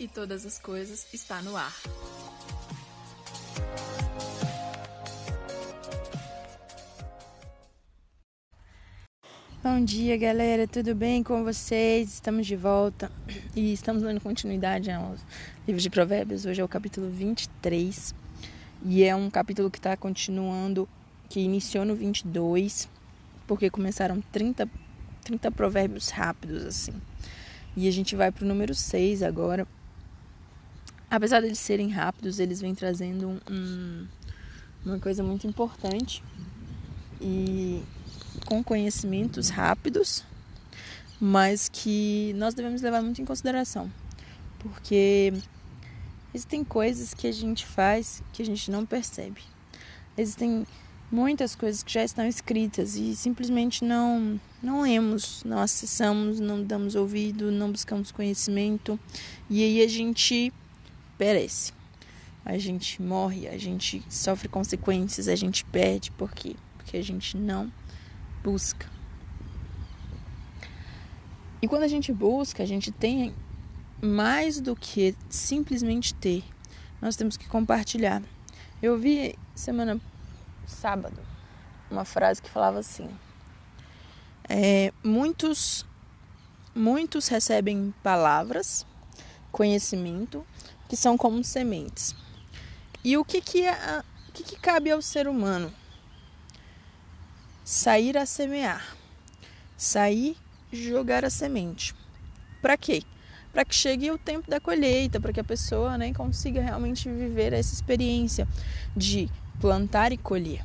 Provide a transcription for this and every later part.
e todas as coisas está no ar. Bom dia, galera, tudo bem com vocês? Estamos de volta e estamos dando continuidade ao livro de Provérbios. Hoje é o capítulo 23 e é um capítulo que está continuando, que iniciou no 22, porque começaram 30, 30 provérbios rápidos assim. E a gente vai para o número 6 agora. Apesar de serem rápidos, eles vêm trazendo um, uma coisa muito importante. E com conhecimentos rápidos, mas que nós devemos levar muito em consideração, porque existem coisas que a gente faz que a gente não percebe. Existem muitas coisas que já estão escritas e simplesmente não não lemos, não acessamos, não damos ouvido, não buscamos conhecimento. E aí a gente perece. A gente morre, a gente sofre consequências, a gente perde, por quê? Porque a gente não busca. E quando a gente busca, a gente tem mais do que simplesmente ter. Nós temos que compartilhar. Eu vi semana sábado uma frase que falava assim: é, muitos muitos recebem palavras, conhecimento que são como sementes. E o que que, é, o que, que cabe ao ser humano? Sair a semear, sair jogar a semente. Para quê? Para que chegue o tempo da colheita, para que a pessoa né, consiga realmente viver essa experiência de plantar e colher.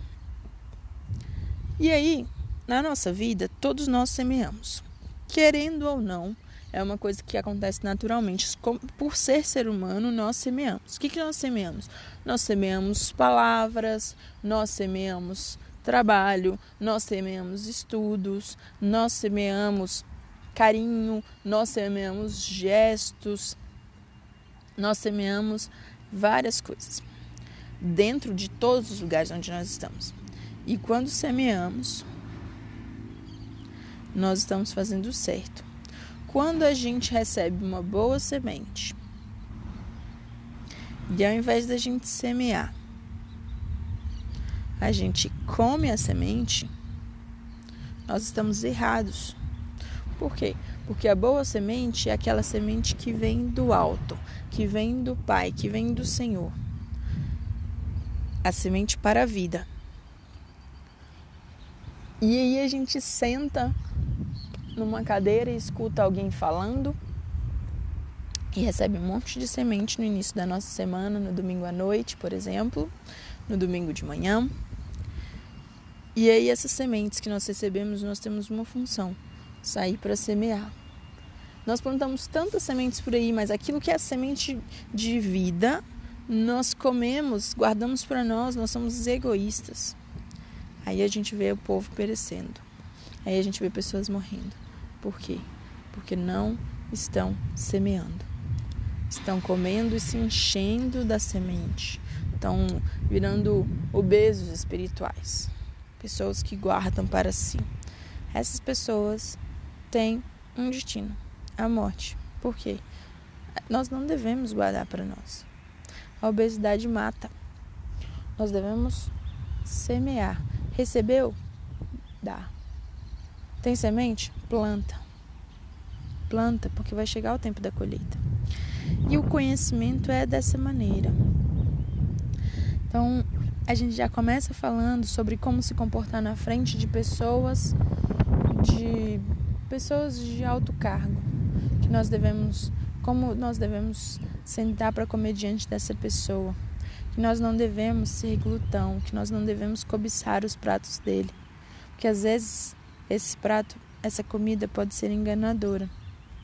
E aí, na nossa vida, todos nós semeamos. Querendo ou não, é uma coisa que acontece naturalmente. Por ser ser humano, nós semeamos. O que, que nós semeamos? Nós semeamos palavras, nós semeamos trabalho, nós semeamos estudos, nós semeamos carinho, nós semeamos gestos, nós semeamos várias coisas dentro de todos os lugares onde nós estamos. E quando semeamos, nós estamos fazendo certo. Quando a gente recebe uma boa semente, e ao invés da gente semear, a gente come a semente, nós estamos errados. Por quê? Porque a boa semente é aquela semente que vem do alto, que vem do Pai, que vem do Senhor. A semente para a vida. E aí a gente senta numa cadeira e escuta alguém falando e recebe um monte de semente no início da nossa semana, no domingo à noite, por exemplo, no domingo de manhã. E aí essas sementes que nós recebemos, nós temos uma função, sair para semear. Nós plantamos tantas sementes por aí, mas aquilo que é semente de vida, nós comemos, guardamos para nós, nós somos egoístas. Aí a gente vê o povo perecendo. Aí a gente vê pessoas morrendo. Por quê? Porque não estão semeando. Estão comendo e se enchendo da semente. Estão virando obesos espirituais. Pessoas que guardam para si. Essas pessoas têm um destino, a morte. Por quê? Nós não devemos guardar para nós. A obesidade mata. Nós devemos semear. Recebeu? Dá. Tem semente? Planta. Planta, porque vai chegar o tempo da colheita. E o conhecimento é dessa maneira. Então, a gente já começa falando sobre como se comportar na frente de pessoas de pessoas de alto cargo, que nós devemos como nós devemos sentar para comer diante dessa pessoa, que nós não devemos ser glutão, que nós não devemos cobiçar os pratos dele, porque às vezes esse prato, essa comida pode ser enganadora.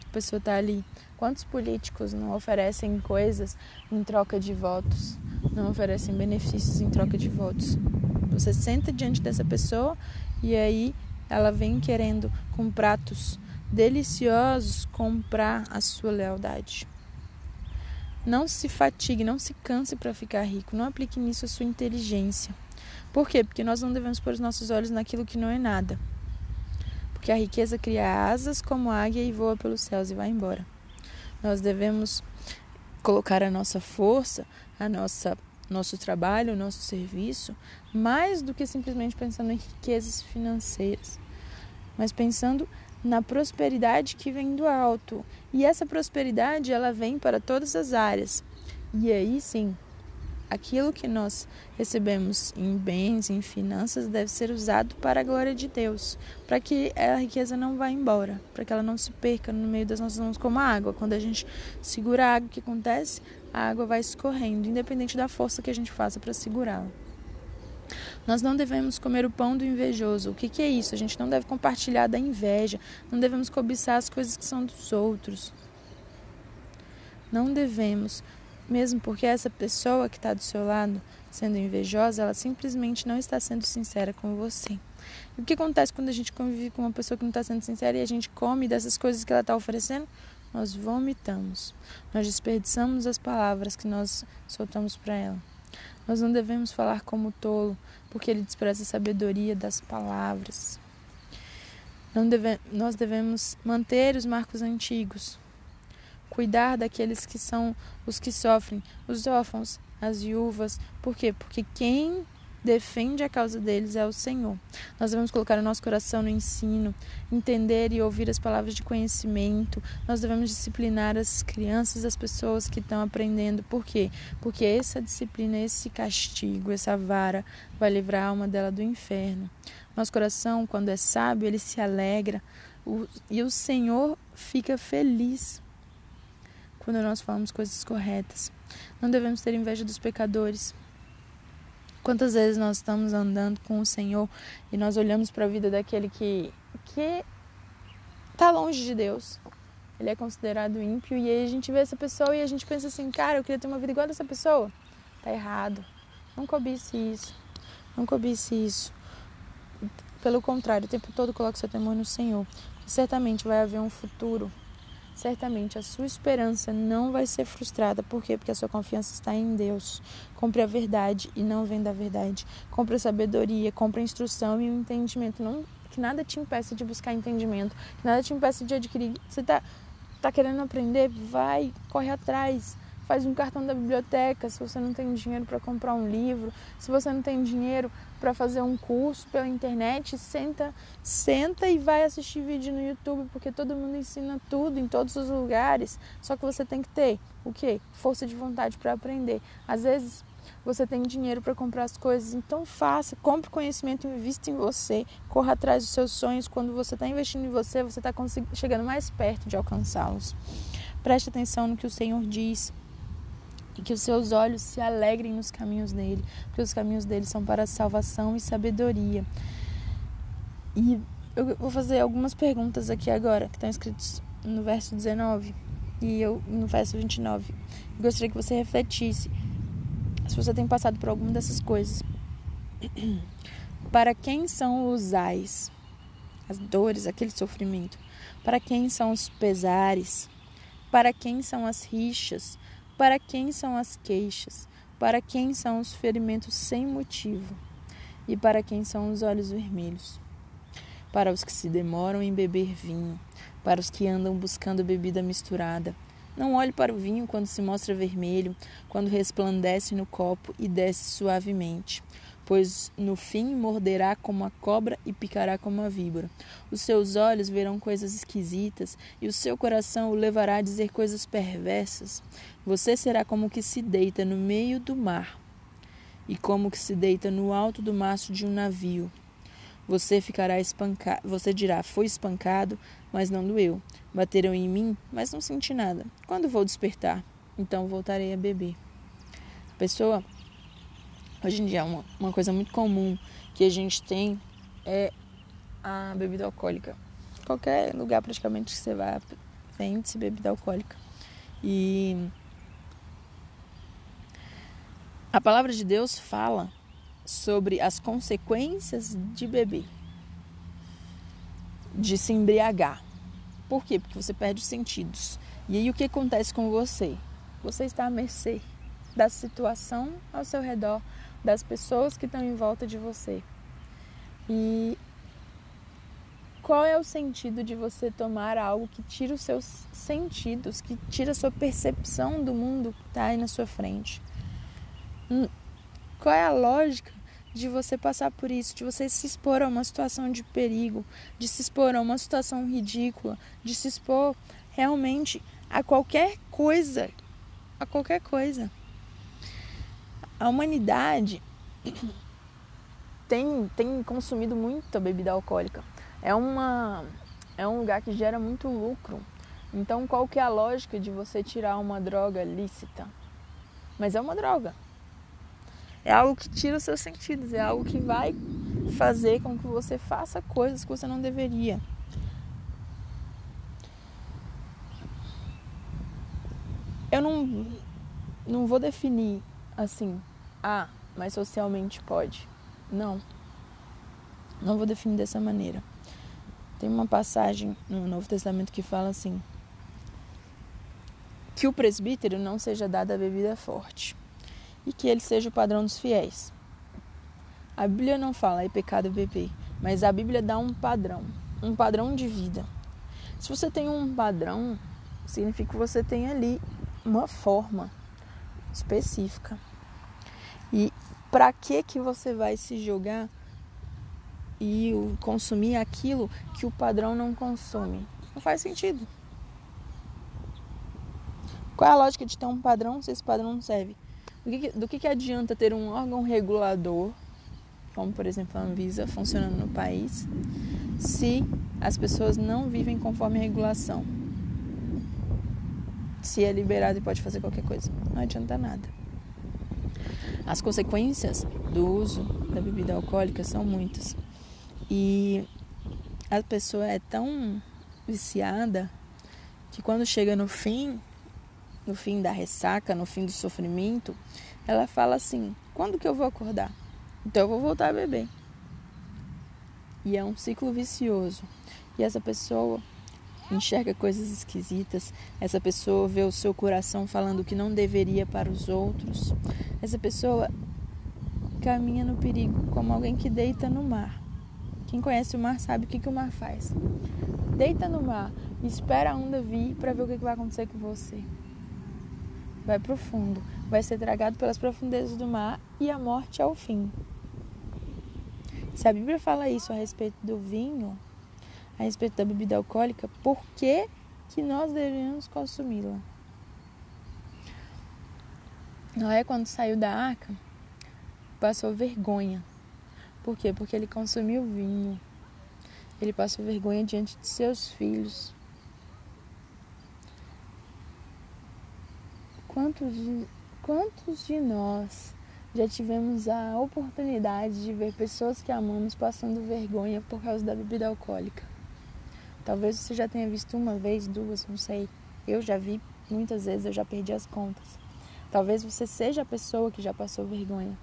A pessoa está ali. Quantos políticos não oferecem coisas em troca de votos? Não oferecem benefícios em troca de votos. Você senta diante dessa pessoa e aí ela vem querendo com pratos deliciosos comprar a sua lealdade. Não se fatigue, não se canse para ficar rico. Não aplique nisso a sua inteligência. Por quê? Porque nós não devemos pôr os nossos olhos naquilo que não é nada. Porque a riqueza cria asas como águia e voa pelos céus e vai embora. Nós devemos colocar a nossa força, a nossa nosso trabalho, o nosso serviço, mais do que simplesmente pensando em riquezas financeiras, mas pensando na prosperidade que vem do alto. E essa prosperidade ela vem para todas as áreas. E aí sim, aquilo que nós recebemos em bens, em finanças, deve ser usado para a glória de Deus, para que a riqueza não vá embora, para que ela não se perca no meio das nossas mãos como a água. Quando a gente segura a água, o que acontece? A água vai escorrendo, independente da força que a gente faça para segurá-la. Nós não devemos comer o pão do invejoso. O que, que é isso? A gente não deve compartilhar da inveja, não devemos cobiçar as coisas que são dos outros. Não devemos mesmo porque essa pessoa que está do seu lado, sendo invejosa, ela simplesmente não está sendo sincera com você. E o que acontece quando a gente convive com uma pessoa que não está sendo sincera e a gente come dessas coisas que ela está oferecendo? Nós vomitamos, nós desperdiçamos as palavras que nós soltamos para ela. Nós não devemos falar como tolo, porque ele despreza a sabedoria das palavras. Deve, nós devemos manter os marcos antigos, cuidar daqueles que são os que sofrem, os órfãos, as viúvas. Por quê? Porque quem defende a causa deles é o Senhor. Nós devemos colocar o nosso coração no ensino, entender e ouvir as palavras de conhecimento. Nós devemos disciplinar as crianças, as pessoas que estão aprendendo. Por quê? Porque essa disciplina, esse castigo, essa vara vai livrar a alma dela do inferno. Nosso coração, quando é sábio, ele se alegra e o Senhor fica feliz quando nós falamos coisas corretas. Não devemos ter inveja dos pecadores. Quantas vezes nós estamos andando com o Senhor e nós olhamos para a vida daquele que que está longe de Deus. Ele é considerado ímpio e aí a gente vê essa pessoa e a gente pensa assim, cara, eu queria ter uma vida igual dessa pessoa. Tá errado. Não cobice isso. Não cobice isso. Pelo contrário, o tempo todo coloque seu temor no Senhor. Certamente vai haver um futuro certamente a sua esperança não vai ser frustrada. Por quê? Porque a sua confiança está em Deus. Compre a verdade e não venda a verdade. Compre a sabedoria, compre a instrução e o entendimento. Não, que nada te impeça de buscar entendimento, que nada te impeça de adquirir. Você está tá querendo aprender? Vai, corre atrás faz um cartão da biblioteca, se você não tem dinheiro para comprar um livro, se você não tem dinheiro para fazer um curso pela internet, senta, senta e vai assistir vídeo no YouTube, porque todo mundo ensina tudo em todos os lugares. Só que você tem que ter o quê? Força de vontade para aprender. Às vezes você tem dinheiro para comprar as coisas, então faça, compre conhecimento, invista em você, corra atrás dos seus sonhos. Quando você está investindo em você, você está chegando mais perto de alcançá-los. Preste atenção no que o Senhor diz e que os seus olhos se alegrem nos caminhos dele, porque os caminhos dele são para salvação e sabedoria. E eu vou fazer algumas perguntas aqui agora, que estão escritas no verso 19 e eu no verso 29. Eu gostaria que você refletisse se você tem passado por alguma dessas coisas. Para quem são os ais, as dores, aquele sofrimento? Para quem são os pesares? Para quem são as rixas? Para quem são as queixas? Para quem são os ferimentos sem motivo? E para quem são os olhos vermelhos? Para os que se demoram em beber vinho, para os que andam buscando bebida misturada. Não olhe para o vinho quando se mostra vermelho, quando resplandece no copo e desce suavemente pois no fim morderá como a cobra e picará como a víbora. Os seus olhos verão coisas esquisitas e o seu coração o levará a dizer coisas perversas. Você será como que se deita no meio do mar e como que se deita no alto do mastro de um navio. Você ficará espancado, você dirá: "Foi espancado, mas não doeu. Bateram em mim, mas não senti nada. Quando vou despertar, então voltarei a beber." A pessoa Hoje em dia, uma, uma coisa muito comum que a gente tem é a bebida alcoólica. Qualquer lugar praticamente que você vá, vende-se bebida alcoólica. E a palavra de Deus fala sobre as consequências de beber, de se embriagar. Por quê? Porque você perde os sentidos. E aí o que acontece com você? Você está à mercê da situação ao seu redor, das pessoas que estão em volta de você. E qual é o sentido de você tomar algo que tira os seus sentidos, que tira a sua percepção do mundo que está aí na sua frente? Hum, qual é a lógica de você passar por isso, de você se expor a uma situação de perigo, de se expor a uma situação ridícula, de se expor realmente a qualquer coisa, a qualquer coisa. A humanidade tem, tem consumido muita bebida alcoólica. É, uma, é um lugar que gera muito lucro. Então, qual que é a lógica de você tirar uma droga lícita? Mas é uma droga. É algo que tira os seus sentidos, é algo que vai fazer com que você faça coisas que você não deveria. Eu não, não vou definir assim, ah, mas socialmente pode. Não. Não vou definir dessa maneira. Tem uma passagem no Novo Testamento que fala assim: que o presbítero não seja dado a bebida forte e que ele seja o padrão dos fiéis. A Bíblia não fala é pecado beber, mas a Bíblia dá um padrão, um padrão de vida. Se você tem um padrão, significa que você tem ali uma forma específica. Para que que você vai se jogar e consumir aquilo que o padrão não consome? Não faz sentido. Qual é a lógica de ter um padrão se esse padrão não serve? Do que, do que, que adianta ter um órgão regulador, como por exemplo a Anvisa, funcionando no país, se as pessoas não vivem conforme a regulação? Se é liberado e pode fazer qualquer coisa, não adianta nada. As consequências do uso da bebida alcoólica são muitas. E a pessoa é tão viciada que quando chega no fim, no fim da ressaca, no fim do sofrimento, ela fala assim: quando que eu vou acordar? Então eu vou voltar a beber. E é um ciclo vicioso. E essa pessoa enxerga coisas esquisitas, essa pessoa vê o seu coração falando que não deveria para os outros. Essa pessoa caminha no perigo como alguém que deita no mar. Quem conhece o mar sabe o que, que o mar faz. Deita no mar espera a onda vir para ver o que, que vai acontecer com você. Vai para o fundo, vai ser tragado pelas profundezas do mar e a morte é o fim. Se a Bíblia fala isso a respeito do vinho, a respeito da bebida alcoólica, por que, que nós devemos consumi-la? Noé, quando saiu da arca, passou vergonha. Por quê? Porque ele consumiu vinho. Ele passou vergonha diante de seus filhos. Quantos de, quantos de nós já tivemos a oportunidade de ver pessoas que amamos passando vergonha por causa da bebida alcoólica? Talvez você já tenha visto uma vez, duas, não sei. Eu já vi muitas vezes, eu já perdi as contas. Talvez você seja a pessoa que já passou vergonha.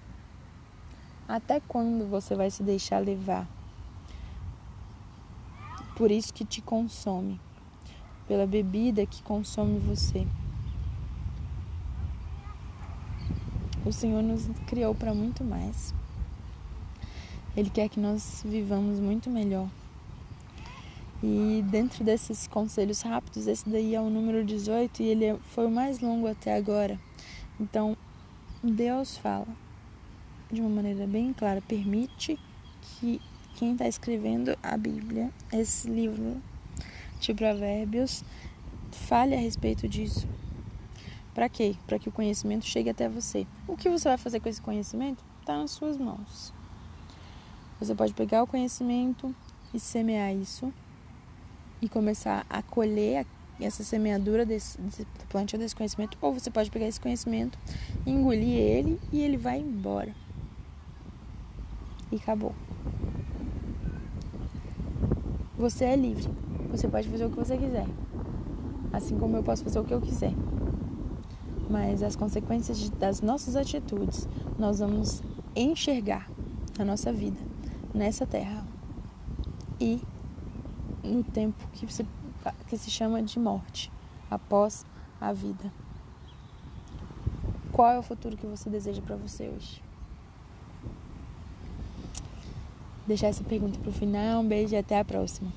Até quando você vai se deixar levar? Por isso que te consome, pela bebida que consome você. O Senhor nos criou para muito mais. Ele quer que nós vivamos muito melhor. E dentro desses conselhos rápidos, esse daí é o número 18 e ele é, foi o mais longo até agora. Então, Deus fala de uma maneira bem clara, permite que quem está escrevendo a Bíblia, esse livro de Provérbios, fale a respeito disso. Para quê? Para que o conhecimento chegue até você. O que você vai fazer com esse conhecimento está nas suas mãos. Você pode pegar o conhecimento e semear isso e começar a colher essa semeadura desse plantio desse conhecimento, ou você pode pegar esse conhecimento, engolir ele e ele vai embora. E acabou. Você é livre. Você pode fazer o que você quiser. Assim como eu posso fazer o que eu quiser. Mas as consequências das nossas atitudes nós vamos enxergar na nossa vida, nessa terra. E no tempo que se, que se chama de morte, após a vida. Qual é o futuro que você deseja para você hoje? Deixar essa pergunta para o final. Um beijo e até a próxima.